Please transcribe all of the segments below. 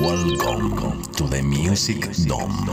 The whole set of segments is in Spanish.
Welcome to the Music Dome.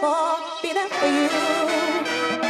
for, be there for you.